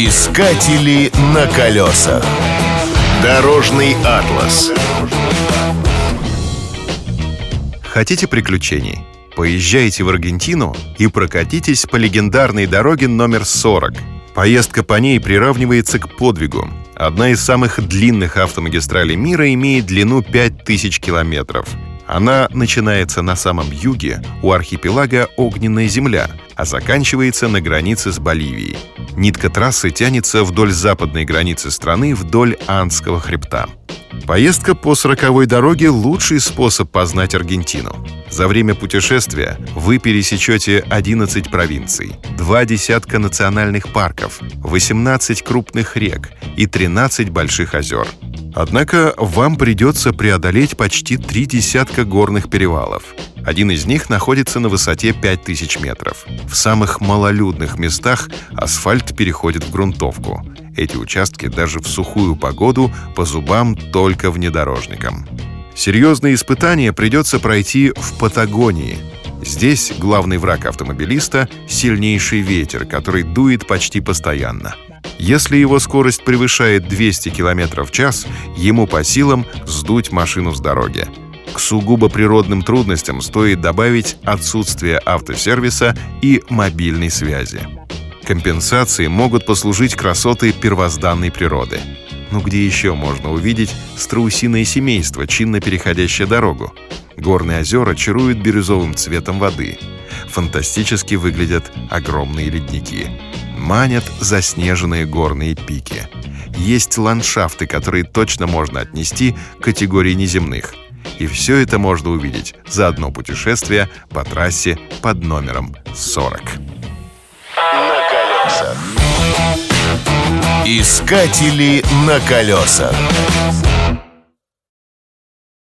Искатели на колесах. Дорожный атлас. Хотите приключений? Поезжайте в Аргентину и прокатитесь по легендарной дороге номер 40. Поездка по ней приравнивается к подвигу. Одна из самых длинных автомагистралей мира имеет длину 5000 километров. Она начинается на самом юге, у архипелага Огненная земля, а заканчивается на границе с Боливией. Нитка трассы тянется вдоль западной границы страны вдоль Андского хребта. Поездка по сороковой дороге – лучший способ познать Аргентину. За время путешествия вы пересечете 11 провинций, два десятка национальных парков, 18 крупных рек и 13 больших озер. Однако вам придется преодолеть почти три десятка горных перевалов. Один из них находится на высоте 5000 метров. В самых малолюдных местах асфальт переходит в грунтовку. Эти участки даже в сухую погоду по зубам только внедорожникам. Серьезные испытания придется пройти в Патагонии. Здесь главный враг автомобилиста — сильнейший ветер, который дует почти постоянно. Если его скорость превышает 200 км в час, ему по силам сдуть машину с дороги. К сугубо природным трудностям стоит добавить отсутствие автосервиса и мобильной связи. Компенсацией могут послужить красоты первозданной природы. Но где еще можно увидеть страусиное семейство, чинно переходящее дорогу? Горные озера чаруют бирюзовым цветом воды. Фантастически выглядят огромные ледники. Манят заснеженные горные пики. Есть ландшафты, которые точно можно отнести к категории неземных – и все это можно увидеть за одно путешествие по трассе под номером 40. На колесах. Искатели на колесах.